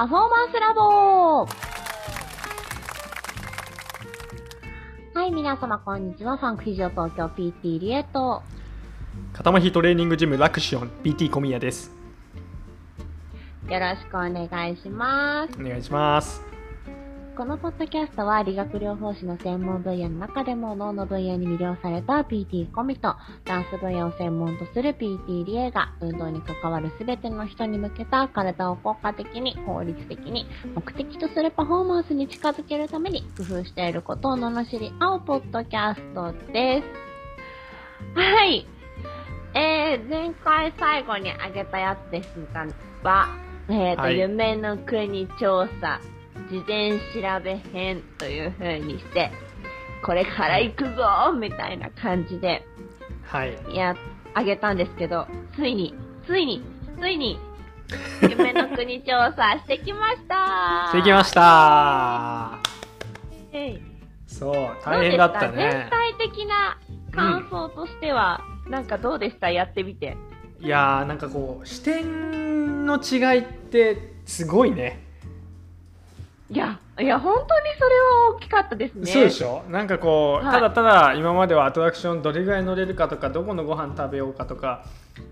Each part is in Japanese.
パフォーマンスラボはい、皆様こんにちは。ファンクフィジオ東京 PT リエット。片麻トレーニングジムラクシオン PT 小宮です。よろしくお願いします。お願いします。このポッドキャストは理学療法士の専門分野の中でも脳の分野に魅了された PT コミとダンス分野を専門とする PT リエが運動に関わる全ての人に向けた体を効果的に効率的に目的とするパフォーマンスに近づけるために工夫していることを罵り合うポッドキャストです。はい。えー、前回最後にあげたやつですが、えーと、はい夢の国調査事前調べ編という風にして、これから行くぞみたいな感じで、はい。や、あげたんですけど、ついに、ついに、ついに、夢の国調査してきましたしてきましたえいそう、大変だったどうでした？全ね。体的な感想としては、なんかどうでした？やってみて。いやー、なんかこう、視点の違いってすごいね。いや、いや、本当にそれは大きかったですね。そうでしょ？なんかこう、はいただただ今まではアトラクションどれぐらい乗れるかとかどこのご飯食べようかとか、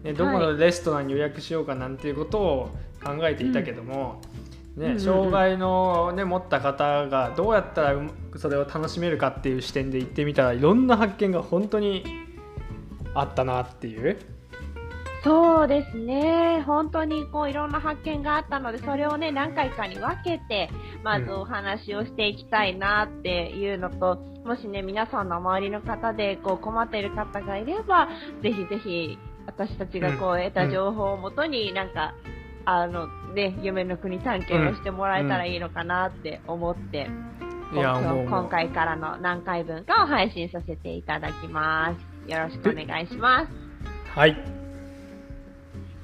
ね、どこのレストランに予約しようかなんていうことを考えていたけども、ねうんうんうん障害の、ね、持った方がどうやったらうそれを楽しめるかっていう視点で行ってみたらいろんな発見が本当にあったなっていう。そうですね。本当にこういろんな発見があったので、それをね、何回かに分けて、まずお話をしていきたいなっていうのと、もしね、皆さんの周りの方でこう困っている方がいれば、ぜひぜひ私たちがこううん得た情報をもとになんか、あのね、夢の国探検をしてもらえたらいいのかなって思って、今回からの何回分かを配信させていただきます。よろしくお願いします。はい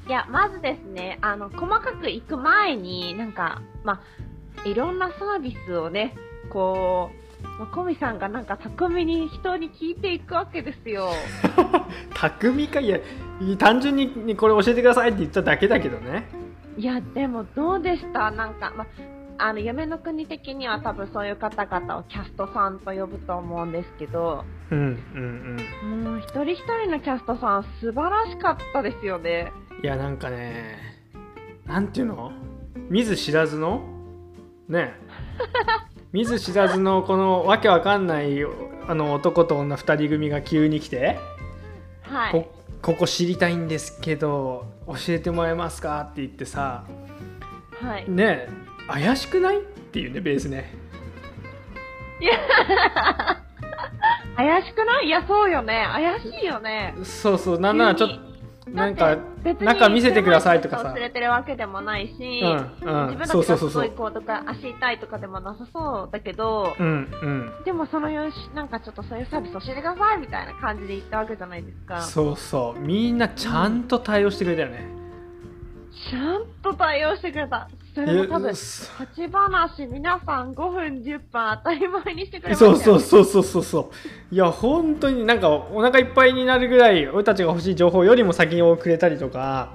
いや、まずですね、あの、細かく行く前に、なんか、まあ、いろんなサービスをね、こう、まあ、コミさんがなんか巧みに人に聞いていくわけですよ。匠かいや単純にこれ教えてくださいって言っただけだけどね。いや、でもどうでした？なんか、まあ、あの、夢の国的には多分そういう方々をキャストさんと呼ぶと思うんですけど、うんうんうん。もう一人一人のキャストさん素晴らしかったですよね。いやなんかねなんていうの？見ず知らずの？ね 見ず知らずのこのわけわかんないあの男と女2人組が急に来て、はい。こここ知りたいんですけど教えてもらえますか？って言ってさはい。ね怪しくない？っていうねベースね。怪しくない？いや、そうよね。怪しいよね。そうそう。なんならちょっとなんかだって別に中見せてくださいとかさ。連れてるわけでもないし、うんうん。自分たそうちがすごいこうとか足痛いとかでもなさそうだけど、うんうん。でもそのよしなんかちょっとそういうサービス教えてくださいみたいな感じで言ったわけじゃないですか。そうそう。みんなちゃんと対応してくれたよね、ちゃんと対応してくれた。それも多分立ち話皆さん5分10分当たり前にしてくれましたよ。そうそうそうそうそうそういや本当になんかお腹いっぱいになるぐらい俺たちが欲しい情報よりも先をくれたりとか、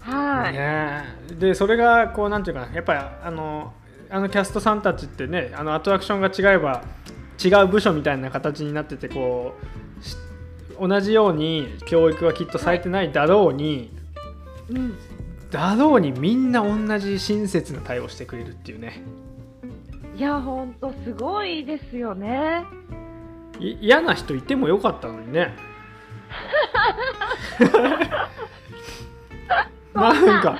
はい。ねでそれがこうなんていうかなやっぱりあのあのキャストさんたちってねあのアトラクションが違えば違う部署みたいな形になっててこうし同じように教育はきっとされてないだろうに、うん。だろうにみんな同じ親切な対応してくれるっていうね。いや、ほんとすごいですよね。い嫌な人いてもよかったのにね。なんか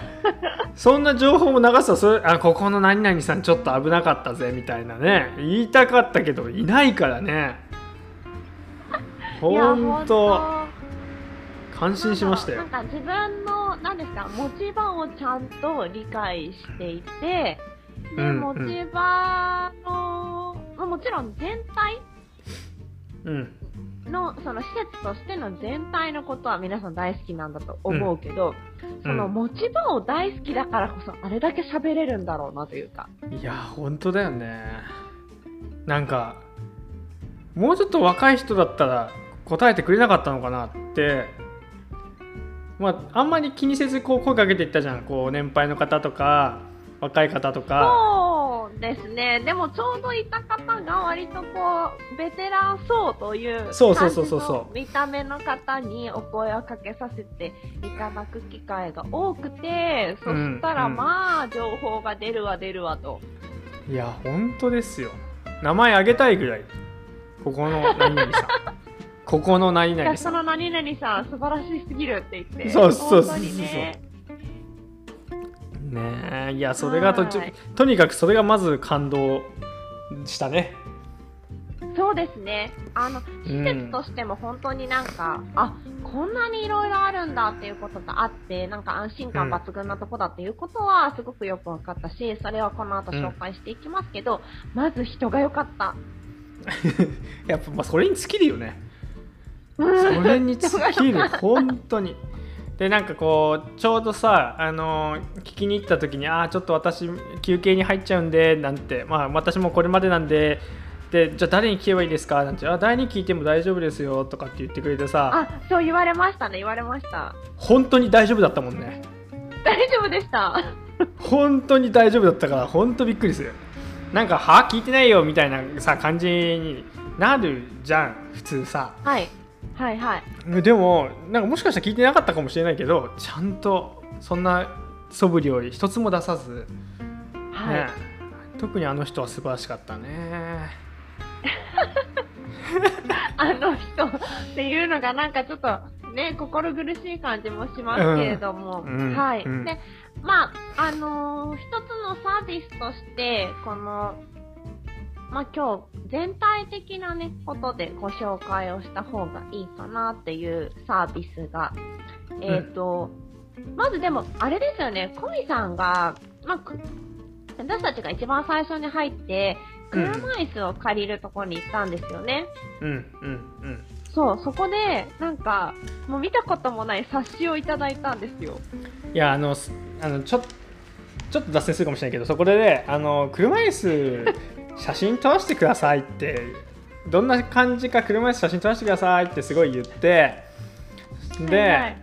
そんな情報も流すとそれあここの何々さんちょっと危なかったぜみたいなね。言いたかったけどいないからね。ほんと。感心しましたよ。なんか自分の、なんですか、持ち場をちゃんと理解していて、で、うん持ち場の、まあもちろん全体うん。の、その施設としての全体のことは皆さん大好きなんだと思うけど、その持ち場を大好きだからこそ、あれだけ喋れるんだろうなというか。いや本当だよね。なんかもうちょっと若い人だったら答えてくれなかったのかなってまああんまり気にせずこう声かけていったじゃん。こう年配の方とか若い方とか。そうですね。でもちょうどいた方が割とこう、ベテラン層というそうそうそうそうそう。感じの見た目の方にお声をかけさせていただく機会が多くて、そしたらうんまあ、情報が出るわ出るわと。いや本当ですよ。名前あげたいぐらい。ここの何々さん ここの何々さんその何々さん素晴らしすぎるって言って。そうそうそうそうね。ねえいやそれがととにかくそれがまず感動したねそうですね。あの、施設としても本当になんか、あ、こんなにいろいろあるんだっていうことがあって、なんか安心感抜群なとこだっていうことはすごくよく分かったし、それはこの後紹介していきますけど、まず人が良かった。やっぱまあそれに尽きるよねうんそれに尽きる 本当にでなんかこうちょうどさあの聞きに行った時にああちょっと私休憩に入っちゃうんでなんてまあ私もこれまでなんででじゃあ誰に聞けばいいですか？なんてあ誰に聞いても大丈夫ですよとかって言ってくれてさあ、そう言われましたね、言われました。本当に大丈夫だったもんね大丈夫でした。本当に大丈夫だったから本当びっくりするなんかは聞いてないよみたいなさ感じになるじゃん普通さはい。はいはい。でもなんかもしかしたら聞いてなかったかもしれないけどちゃんとそんな素振りを一つも出さず、はい。ね、特にあの人は素晴らしかったね あの人っていうのがなんかちょっとね、心苦しい感じもしますけれども、うんうんはい。うんで、まあ、あのー一つのサービスとして、この、まあ今日全体的なね、ことでご紹介をした方がいいかなっていうサービスが、えっ、と、まずでも、あれですよね、コミさんが、まあ、く私たちが一番最初に入って、車椅子を借りるところに行ったんですよね。うんうんうんそう、そこで、なんか、もう見たこともない冊子をいただいたんですよ。いやあのすあのちょちょっと脱線するかもしれないけどそこでねあの車椅子写真撮らせてくださいってどんな感じか車椅子写真撮らせてくださいってすごい言ってで、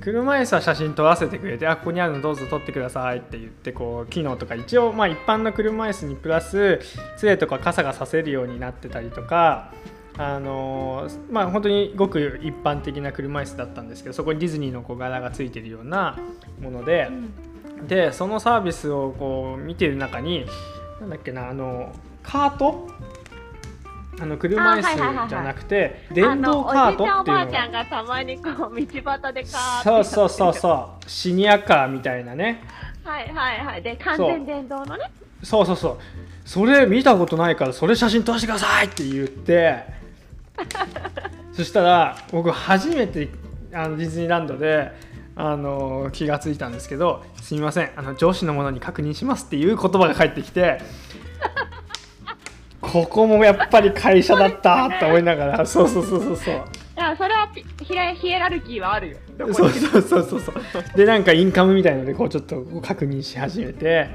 車椅子は写真撮らせてくれてあここにあるのどうぞ撮ってくださいって言ってこう機能とか一応まあ一般の車椅子にプラス杖とか傘がさせるようになってたりとかあのーまあ本当にごく一般的な車椅子だったんですけどそこにディズニーの小柄がついてるようなものででそのサービスをこう見てる中になんだっけなあのカート？あの車椅子じゃなくて電動カートっていうあのおじいちゃんおばあのちゃんがたまにこう道端でカーそうそうそうう。そう。シニアカーみたいなね。はいはいはい。で、完全電動のね。そうそうそう。それ見たことないからそれ写真撮らせてくださいって言って。そしたら僕初めてあのディズニーランドであの気がついたんですけどすみませんあの上司のものに確認しますっていう言葉が返ってきて ここもやっぱり会社だったって思いながらそうそうそうそうそういや、それはピヒエヒエラルキーはあるよ。そうそうそうそうそうでなんかインカムみたいのでこうちょっと確認し始めて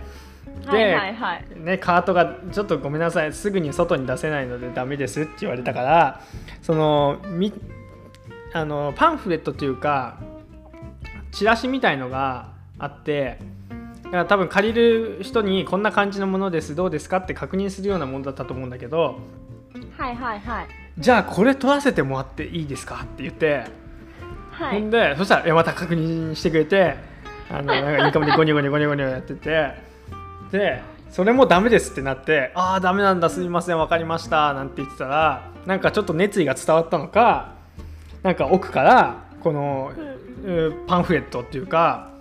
で、はいはいはい。ね、カートがちょっとごめんなさいすぐに外に出せないのでダメですって言われたからそのみあのパンフレットというかチラシみたいのがあってだから多分借りる人にこんな感じのものですどうですかって確認するようなものだったと思うんだけどはいはいはい。じゃあこれ取らせてもらっていいですかって言って。はい。ほんでそしたらえまた確認してくれてあのなんか インカムでゴニョゴニョゴニョゴニョやっててでそれもダメですってなってああダメなんだすみません分かりましたなんて言ってたらなんかちょっと熱意が伝わったのかなんか奥からこの、うパンフレットっていうか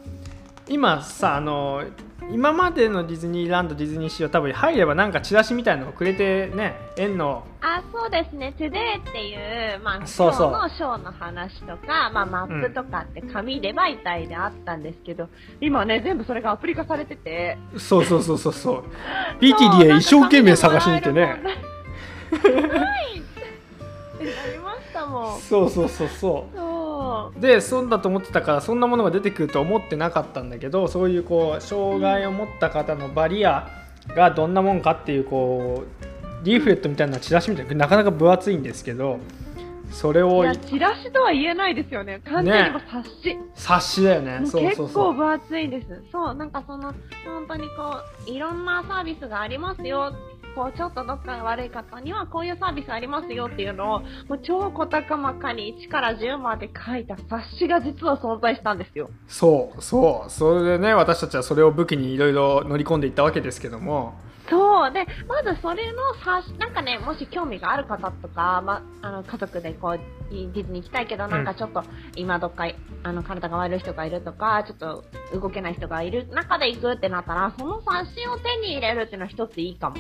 今さあの今までのディズニーランドディズニーシーは多分入ればなんかチラシみたいのをくれてね園の。あ、そうですね。トゥデーっていう、まあ、そうそう。ーのショーの話とか、まあ、マップとかって紙で媒体であったんですけど、今ね、全部それがアプリ化されてて。そうそうそうそうそう。PTD へ一生懸命探しに行ってねはい。ってなりましたもん。そうそうそう。そうそでそうだと思ってたからそんなものが出てくると思ってなかったんだけどそういうこう障害を持った方のバリアがどんなもんかっていうこうリーフレットみたいなチラシみたいななかなか分厚いんですけどそれをいや、チラシとは言えないですよね。完全に冊子。冊子だよねそう結構分厚いんです。そう、なんかその、本当にこう、いろんなサービスがありますよ。こう、ちょっとどっかが悪い方には、こういうサービスありますよっていうのを、もう超細かかに1から10まで書いた冊子が実は存在したんですよ。そうそうそれでね私たちはそれを武器にいろいろ乗り込んでいったわけですけどもそう。で、まずそれの冊子、なんかね、もし興味がある方とか、ま、あの、家族でこう、ディズニー行きたいけど、なんかちょっと、今どっか、あの、体が悪い人がいるとか、ちょっと動けない人がいる中で行くってなったら、その冊子を手に入れるっていうのは一ついいかも。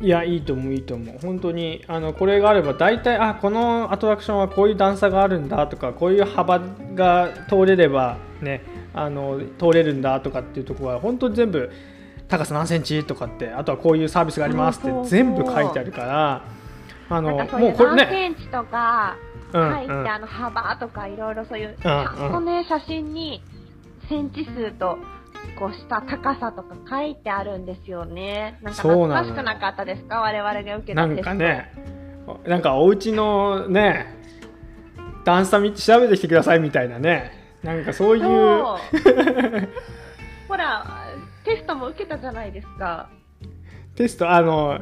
いやいいと思ういいと思う。本当にあのこれがあれば大体あこのアトラクションはこういう段差があるんだとかこういう幅が通れればねあの通れるんだとかっていうところは本当に全部高さ何センチとかってあとはこういうサービスがありますって全部書いてあるからあのもうこれね何センチとか、うん書いて、うんあの、幅とかいろいろそういう、ちゃん。とね、写真に、センチ数と、こうした高さとか書いてあるんですよね。なんか懐かしくなかったですか？我々が受けたテスト。なんかねなんかお家のね段差見て調べてきてくださいみたいなね。なんかそういう。ほら、テストも受けたじゃないですか。テストあの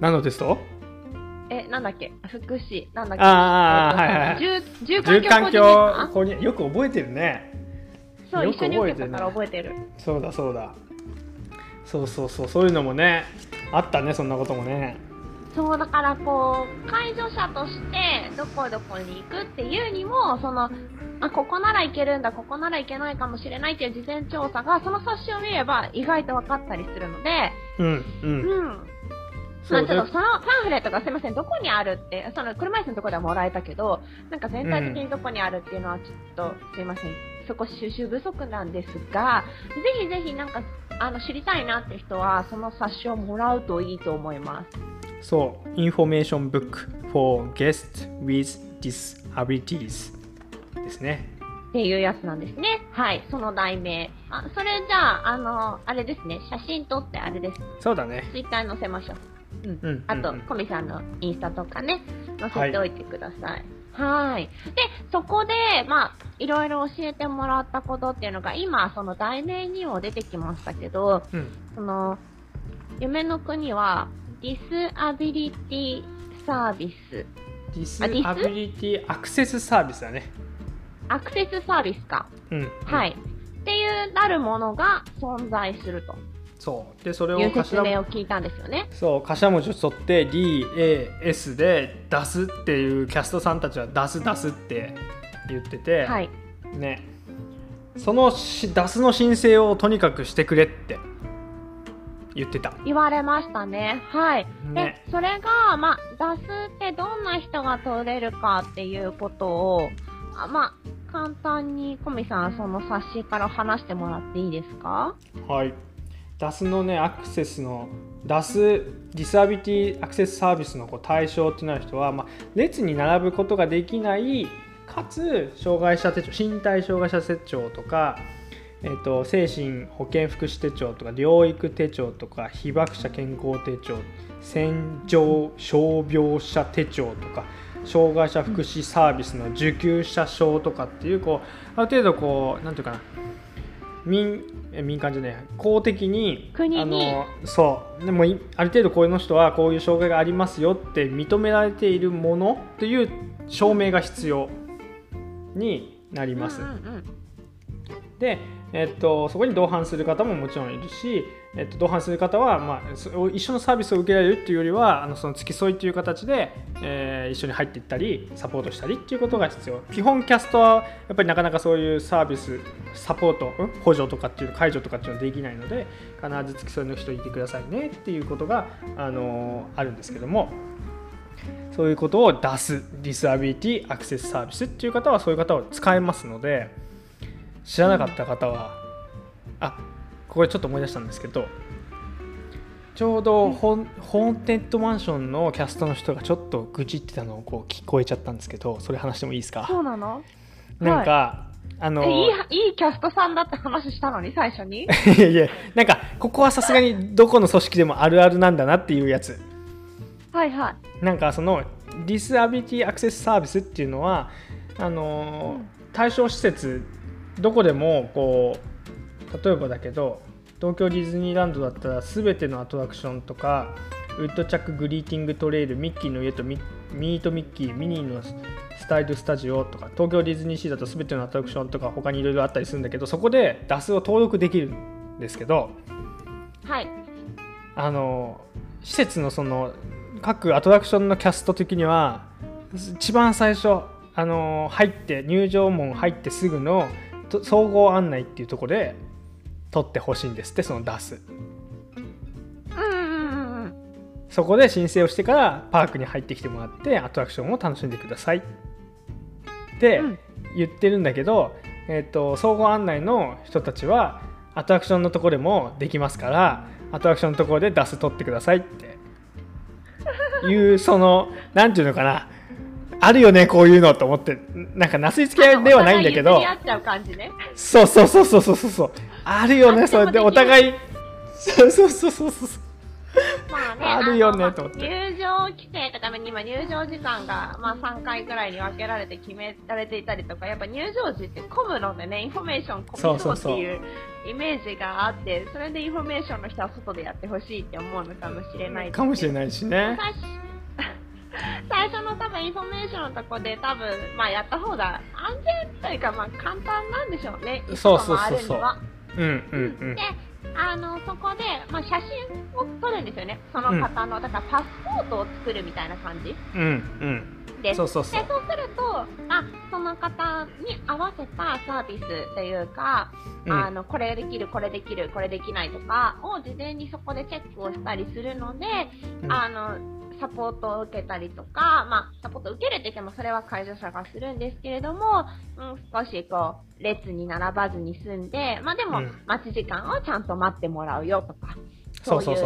何のテスト？え、なんだっけ？福祉、なんだっけ？あーはいはい住環環境よく覚えてるねそう、一緒に受けたから覚えてる。そうだそうだ。そうそうそうそういうのもねあったねそんなこともね。そう、だからこう、介助者として、どこどこに行くっていうにも、その、あ、ここなら行けるんだ、ここなら行けないかもしれないっていう事前調査が、その冊子を見れば意外と分かったりするので、うんううん。うまあ、ちょっとそのパンフレットがすいません、どこにあるって、その車椅子のところではもらえたけど、なんか全体的にどこにあるっていうのはちょっと、すいません、そこ収集不足なんですが、ぜひぜひなんか、あの、知りたいなって人は、その冊子をもらうといいと思います。そう、 Information Book for guests with disabilities ですね。っていうやつなんですね。はい、その題名。あ、それじゃあ、あの、あれですね、写真撮ってあれです。そうだね。ツイッターに載せましょう。うん。うんあとうんうん、コミさんのインスタとかね、載せておいてください。はい。で、そこで、まあ、いろいろ教えてもらったことっていうのが、今、その題名にも出てきましたけど、うん。その、夢の国は、 Disability サービス、 Dis あ Disability アクセスサービスだね。アクセスサービスか。うん。はい。っていうなるものが存在するとそう。で、それを頭明を聞いたんですよね。そう頭文字を取って DAS で出すっていうキャストさんたちは出す出すって言ってて、はい。ねそのし出すの申請をとにかくしてくれって言ってた言われましたね。はい。ねで、それが、まあ、出すってどんな人が取れるかっていうことを、あまあ、簡単にコミさん、その冊子から話してもらっていいですか？はい出すのねアクセスの出すディスアビティアクセスサービスのこう対象ってなる人は、まあ、列に並ぶことができないかつ障害者手帳身体障害者手帳とか、えー、と精神保健福祉手帳とか療育手帳とか被爆者健康手帳戦場傷病者手帳とか障害者福祉サービスの受給者証とかっていうこうある程度こうなんていうかな民え民間じゃない公的に国に。あのそう。でもいある程度こういうの人はこういう障害がありますよって認められているものという証明が必要になります。で、えっと、そこに同伴する方ももちろんいるし、えっと、同伴する方は、まあ、一緒のサービスを受けられるっていうよりはあのその付き添いという形で、えー一緒に入っていったりサポートしたりっていうことが必要。基本キャストはやっぱりなかなかそういうサービスサポート、うん補助とかっていう解除とかっていうのはできないので必ず付き添いの人いてくださいねっていうことが、あのあるんですけども。そういうことを出すディスアビリティアクセスサービスっていう方はそういう方を使えますので知らなかった方は、あここでちょっと思い出したんですけどちょうどホーンテッドマンションのキャストの人がちょっと愚痴ってたのをこう聞こえちゃったんですけどそれ話してもいいですか？そうなの？なんか、あのえいい、いいキャストさんだって話したのに、最初に？いやいやなんかここはさすがにどこの組織でもあるあるなんだなっていうやつ。はいはい。なんかそのディスアビリティアクセスサービスっていうのはあの対象施設どこでもこう例えばだけど東京ディズニーランドだったら全てのアトラクションとかウッドチャックグリーティングトレイルミッキーの家とミミートミッキーミニーのスタイルスタジオとか東京ディズニーシーだと全てのアトラクションとか他にいろいろあったりするんだけどそこで DAS を登録できるんですけどはい。あの施設のその各アトラクションのキャスト的には一番最初あの入って入場門入ってすぐのと総合案内っていうところで撮ってほしいんですってその出す。うんうんうんうん。そこで申請をしてからパークに入ってきてもらってアトラクションを楽しんでください。ってうん。言ってるんだけど、えっと総合案内の人たちはアトラクションのところでもできますからアトラクションのところで出す取ってくださいって。いうそのなんていうのかなあるよねこういうのと思って。なんかなすりつけ合いではないんだけど。ね。そうそうそうそうそうそうそう。あるよねあそれでお互い。そうそうそうそうそう。まあね、あるよねのと思って。入場規制のために今入場時間が、まあ、3回ぐらいに分けられて決められていたりとか、やっぱ入場時って混むのでね、インフォメーション混みそうっていうイメージがあって、それでインフォメーションの人は外でやってほしいって思うのかもしれないかもしれないしね 最初の多分インフォメーションのとこで多分、まあ、やった方が安全というか、まあ、簡単なんでしょうね。そうそうそうそう。うんうんうん。で、あの、そこで、まあ、写真を撮るんですよね。その方の、だからパスポートを作るみたいな感じ。うんうん。です。そうそうそう。で、そうすると、あ、その方に合わせたサービスというか、うん。あの、これできる、これできる、これできないとかを事前にそこでチェックをしたりするので、うん。あの、サポートを受けたりとか、まあ、サポートを受けるって言ってもそれは介助者がするんですけれども、うん、少しこう、列に並ばずに済んで、まあでもうん、待ち時間をちゃんと待ってもらうよとか、そういそう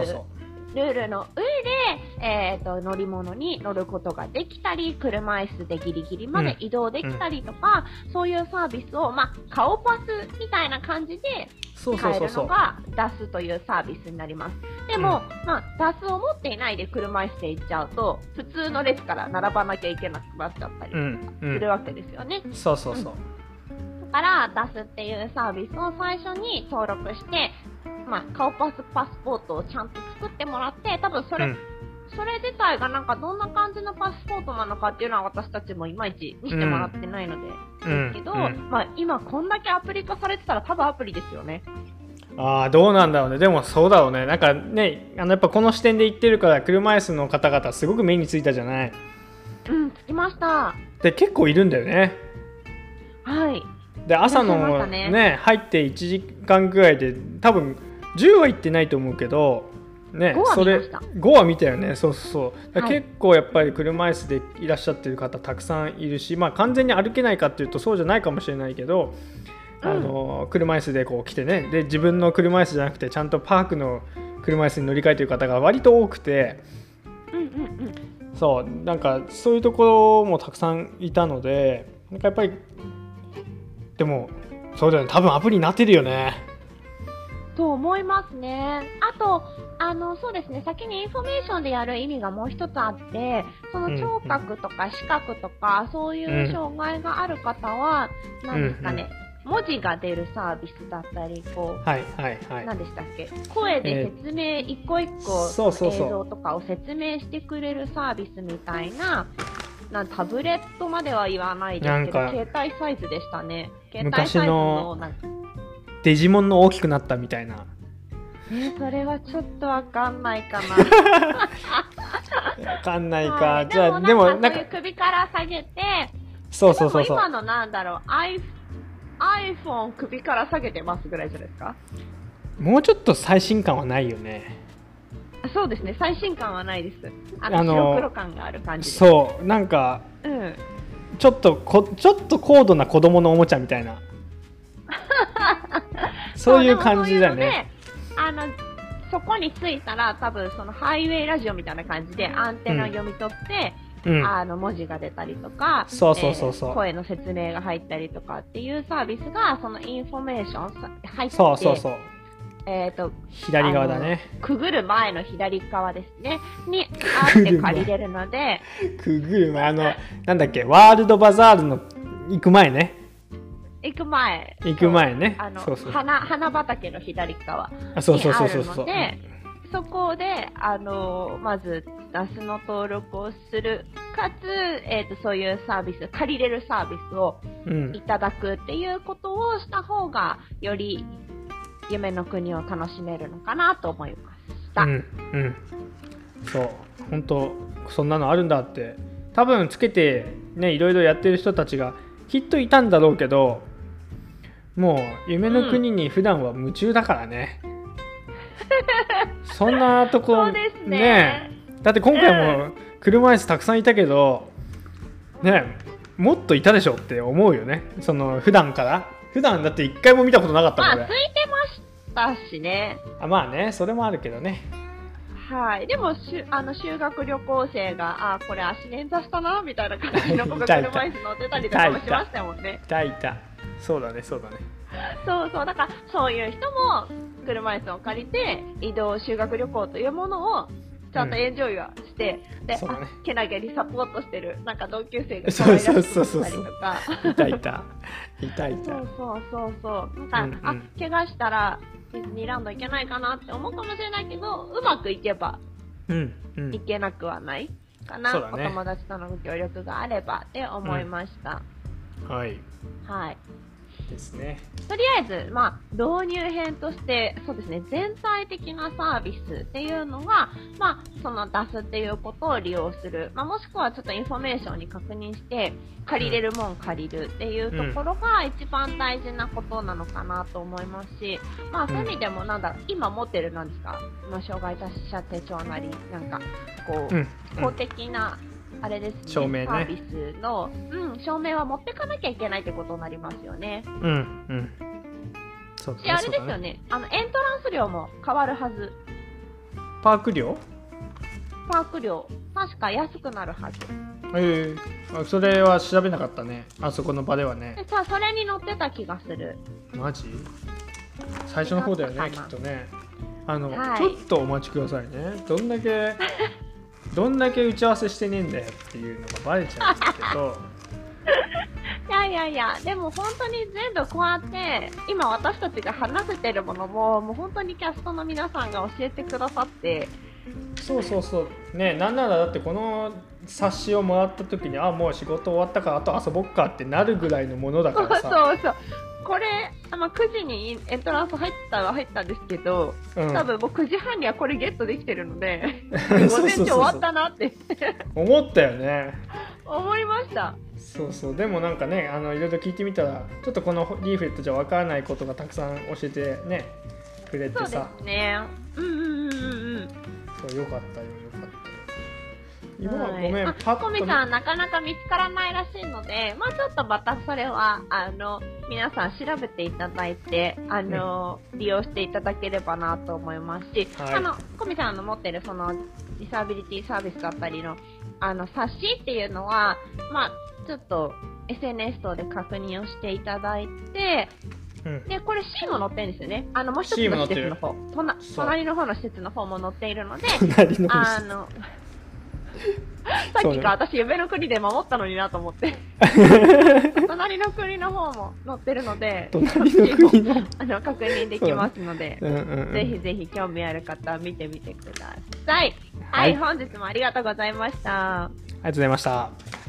ルールの上で、えー、と乗り物に乗ることができたり、車椅子でギリギリまで移動できたりとか、そういうサービスを、まあ、顔パスみたいな感じで使えるのが DAS というサービスになります。でも、まあ、を持っていないで車椅子で行っちゃうと、普通の列から並ばなきゃいけなくなっちゃったりうんうするんわけですよね。そうそうそう。だから、DAS っていうサービスを最初に登録して、まあ、顔パスパスポートをちゃんと作ってもらって、多分それ、うん。それ自体がなんかどんな感じのパスポートなのかっていうのは私たちもいまいち見せてもらってないので、うん。ですけど、うん。まあ今こんだけアプリ化されてたら多分アプリですよね。ああどうなんだろうね。でもそうだろうね。なんかねあのやっぱこの視点で言ってるから車椅子の方々すごく目についたじゃない。うん、着きました。で結構いるんだよね。はい。で朝のたね。ね入って1時間ぐらいで多分10は行ってないと思うけどね5はそれ見ました。5は見たよね。そうそうそう。結構やっぱり車椅子でいらっしゃってる方たくさんいるしまあ完全に歩けないかっていうとそうじゃないかもしれないけどあの車椅子でこう来てね。で自分の車椅子じゃなくてちゃんとパークの車椅子に乗り換えてる方が割と多くてうんうんうん。そうなんかそういうところもたくさんいたのでなんかやっぱりでもそうだよね。多分アプリになってるよね。と思いますね。あと、あの、そうですね、先にインフォメーションでやる意味がもう一つあって、その聴覚とか視覚とか、そういう障害がある方は、何ですかね、文字が出るサービスだったり、こう、はいはいはい。何でしたっけ？声で説明、一個一個映像とかを説明してくれるサービスみたいな、なんタブレットまでは言わないですけど、携帯サイズでしたね。携帯昔サイズのデジモンの大きくなったみたいな。えーそれはちょっとわかんないかな。わかんないか、はい。じゃあででもなんんか首から下げて、そうそうそうそう。今のなんだろう、iPhone 首から下げてますぐらいじゃないですか？もうちょっと最新感はないよね。あそうですね、最新感はないです。あの、あの白黒感がある感じ。そうなんかうん。ちょっとこちょっと高度な子供のおもちゃみたいな そういう感じだよね。あの、そこに着いたら多分そのハイウェイラジオみたいな感じでアンテナを読み取って、うんあの文字が出たりとか、そうそうそうそうえー声の説明が入ったりとかっていうサービスがそのインフォメーションさ入ってそうそうそうえっ、と、左側だね。くぐる前の左側ですね。に、あって借りれるので、くぐる前あのなんだっけワールドバザールの行く前ね。行く前。行く前ね。あのそうそう。花、花畑の左側あそうそうそうそう。そうで、そこで、あの、まず、ダスの登録をする、かつ、えっ、と、そういうサービス、借りれるサービスをうん。いただくっていうことをした方が、より夢の国を楽しめるのかなと思いました。うんうん。そう。本当そんなのあるんだって。多分つけてねいろいろやってる人たちがきっといたんだろうけどもう夢の国に普段は夢中だからね、そんなとこそうですね。だって今回も車椅子たくさんいたけどねもっといたでしょって思うよね。その普段から普段だって一回も見たことなかったまあ、もんね空いてましたしね。あまあねそれもあるけどねはい。でも、しゅあの、修学旅行生が、あ、これ足捻挫したな、みたいな感じの子が車椅子乗ってたりとかもしましたもんね。いたいたそうだねそうだねそうそう。だから、そういう人も、車椅子を借りて、移動修学旅行というものを、ちゃんとエンジョイはして、うだね。あけなげにサポートしてる、なんか同級生が可 そう愛らしくそう。そうそうったりとか。いたい。たいたい。たそうそうそう。そう。なんか、うんうん。あ、怪我したら、ディズニーランド行けないかなって思うかもしれないけど、うまくいけばうんうけなくはないかな、そうだね。お友達とのご協力があればって思いました。はい。はい。ですね。とりあえず、まあ、導入編として、そうですね、全体的なサービスっていうのが、まあ、その出すっていうことを利用する、まあ、もしくはちょっとインフォメーションに確認して、借りれるもん借りるっていうところが一番大事なことなのかなと思いますし、まあ、そういう意味でも、なんだろう、今持ってるなんですか、まあ、障害者手帳なり、なんか、こう、うん。公的な、あれですね、証明ね。サービスの、うん、証明は持ってかなきゃいけないってことになりますよね。うんうん。そうだで、あれですよね。あの、エントランス料も変わるはず。パーク料？パーク料、確か安くなるはず。ええあそれは調べなかったね。あそこの場ではね。でさ、それに乗ってた気がする。マジ？最初の方だよねきっとね。あの、はい。ちょっとお待ちくださいね。どんだけ どんだけ打ち合わせしてねえんだよっていうのがバレちゃうんですけど。いやいやいや、でも本当に全部こうやって、今私たちが話せてるものも、もう本当にキャストの皆さんが教えてくださって、そうそうそう。ねなんならだってこの冊子をもらった時にあもう仕事終わったからあと遊ぼっかってなるぐらいのものだからさ。そうそう。これ、あの、9時にエントランス入ったは入ったんですけど、うん。多分もう9時半にはこれゲットできてるので、午前中終わったなって。思ったよね。思いました。そうそう。でもなんかねあのいろいろ聞いてみたらちょっとこのリーフレットじゃわからないことがたくさん教えてねくれてそうでさすね。うんうんうんうんうん。そうよかったよ今ははい。ごめん、あパッとコミさん、なかなか見つからないらしいので、まあちょっとまたそれは、あの、皆さん調べていただいて、あの、利用していただければなと思いますし、はい。あの、コミさんの持ってるその、ディサビリティサービスだったりの、あの、冊子っていうのは、まあちょっと、SNS 等で確認をしていただいて、うん。で、これ C も載ってるんですよね。あの、もう一つの施設の方。隣の方の施設の方も載っているので、隣のあの、さっきから私夢の国で守ったのになと思って。隣の国の方も載ってるので、隣の国のあの確認できますので、うんうんうんぜひぜひ興味ある方は見てみてください。は、はいい本日もありがとうございました。ありがとうございました